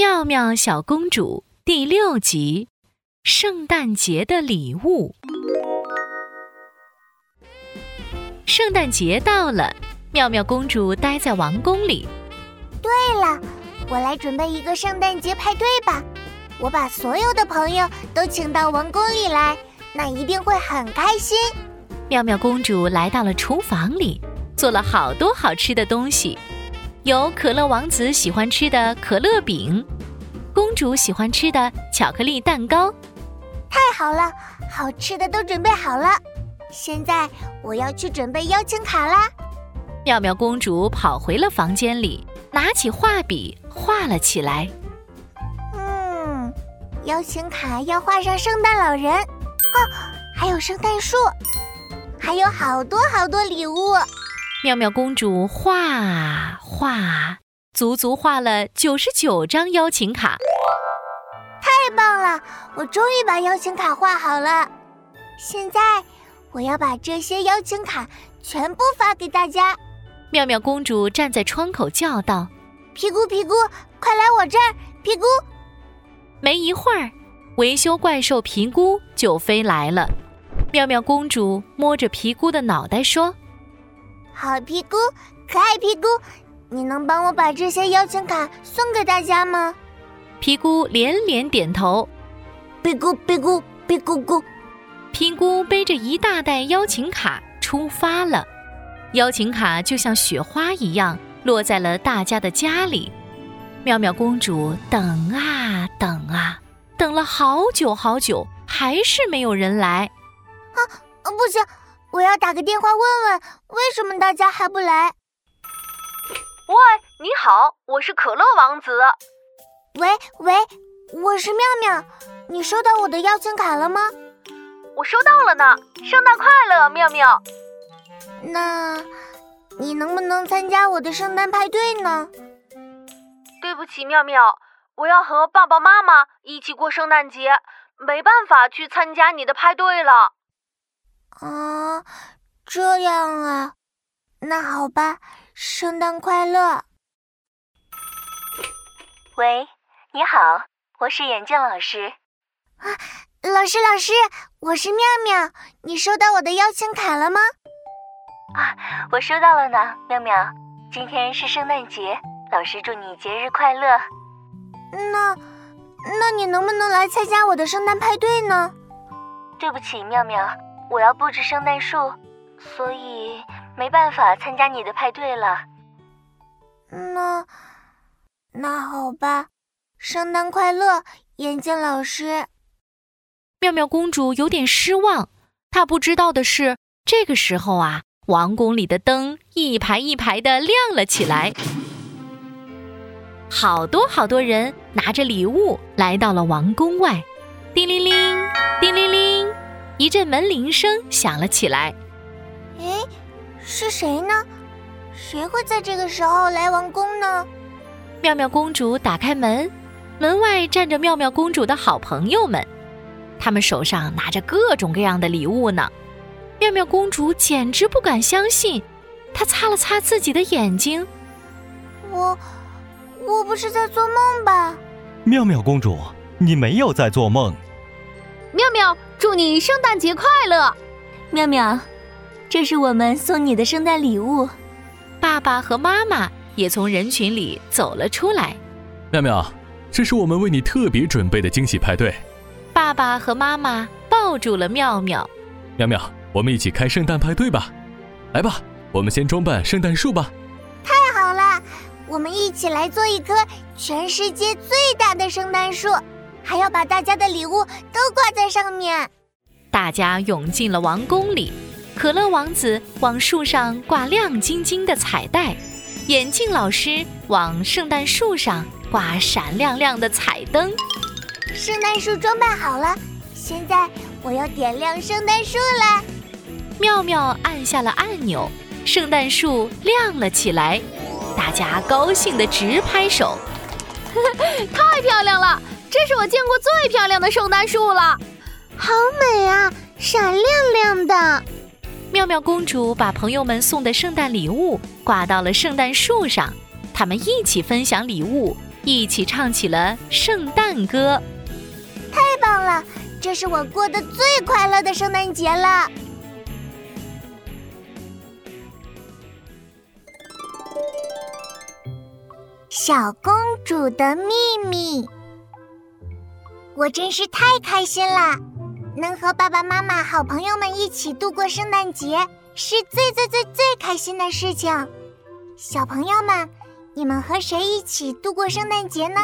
妙妙小公主第六集：圣诞节的礼物。圣诞节到了，妙妙公主待在王宫里。对了，我来准备一个圣诞节派对吧。我把所有的朋友都请到王宫里来，那一定会很开心。妙妙公主来到了厨房里，做了好多好吃的东西。有可乐王子喜欢吃的可乐饼，公主喜欢吃的巧克力蛋糕。太好了，好吃的都准备好了。现在我要去准备邀请卡啦。妙妙公主跑回了房间里，拿起画笔画了起来。嗯，邀请卡要画上圣诞老人，哦，还有圣诞树，还有好多好多礼物。妙妙公主画啊画，足足画了九十九张邀请卡。太棒了！我终于把邀请卡画好了。现在我要把这些邀请卡全部发给大家。妙妙公主站在窗口叫道：“皮姑，皮姑，快来我这儿！皮姑！”没一会儿，维修怪兽皮姑就飞来了。妙妙公主摸着皮姑的脑袋说。好皮姑，可爱皮姑，你能帮我把这些邀请卡送给大家吗？皮姑连连点头。皮姑，皮姑，皮姑姑。皮姑背着一大袋邀请卡出发了。邀请卡就像雪花一样落在了大家的家里。妙妙公主等啊等啊，等了好久好久，还是没有人来。啊，不行！我要打个电话问问，为什么大家还不来？喂，你好，我是可乐王子。喂喂，我是妙妙，你收到我的邀请卡了吗？我收到了呢，圣诞快乐，妙妙。那，你能不能参加我的圣诞派对呢？对不起，妙妙，我要和爸爸妈妈一起过圣诞节，没办法去参加你的派对了。啊，这样啊，那好吧，圣诞快乐。喂，你好，我是眼镜老师。啊，老师老师，我是妙妙，你收到我的邀请卡了吗？啊，我收到了呢，妙妙，今天是圣诞节，老师祝你节日快乐。那，那你能不能来参加我的圣诞派对呢？对不起，妙妙。我要布置圣诞树，所以没办法参加你的派对了。那那好吧，圣诞快乐，眼镜老师。妙妙公主有点失望，她不知道的是，这个时候啊，王宫里的灯一排一排的亮了起来，好多好多人拿着礼物来到了王宫外，叮铃铃，叮铃铃。一阵门铃声响了起来。哎，是谁呢？谁会在这个时候来王宫呢？妙妙公主打开门，门外站着妙妙公主的好朋友们，他们手上拿着各种各样的礼物呢。妙妙公主简直不敢相信，她擦了擦自己的眼睛：“我，我不是在做梦吧？”妙妙公主，你没有在做梦。妙妙。祝你圣诞节快乐，妙妙！这是我们送你的圣诞礼物。爸爸和妈妈也从人群里走了出来。妙妙，这是我们为你特别准备的惊喜派对。爸爸和妈妈抱住了妙妙。妙妙，我们一起开圣诞派对吧！来吧，我们先装扮圣诞树吧。太好了，我们一起来做一棵全世界最大的圣诞树。还要把大家的礼物都挂在上面。大家涌进了王宫里，可乐王子往树上挂亮晶晶的彩带，眼镜老师往圣诞树上挂闪亮亮的彩灯。圣诞树装扮好了，现在我要点亮圣诞树了。妙妙按下了按钮，圣诞树亮了起来，大家高兴的直拍手。太漂亮了！这是我见过最漂亮的圣诞树了，好美啊，闪亮亮的。妙妙公主把朋友们送的圣诞礼物挂到了圣诞树上，他们一起分享礼物，一起唱起了圣诞歌。太棒了！这是我过得最快乐的圣诞节了。小公主的秘密，我真是太开心了！能和爸爸妈妈、好朋友们一起度过圣诞节，是最最最最开心的事情。小朋友们，你们和谁一起度过圣诞节呢？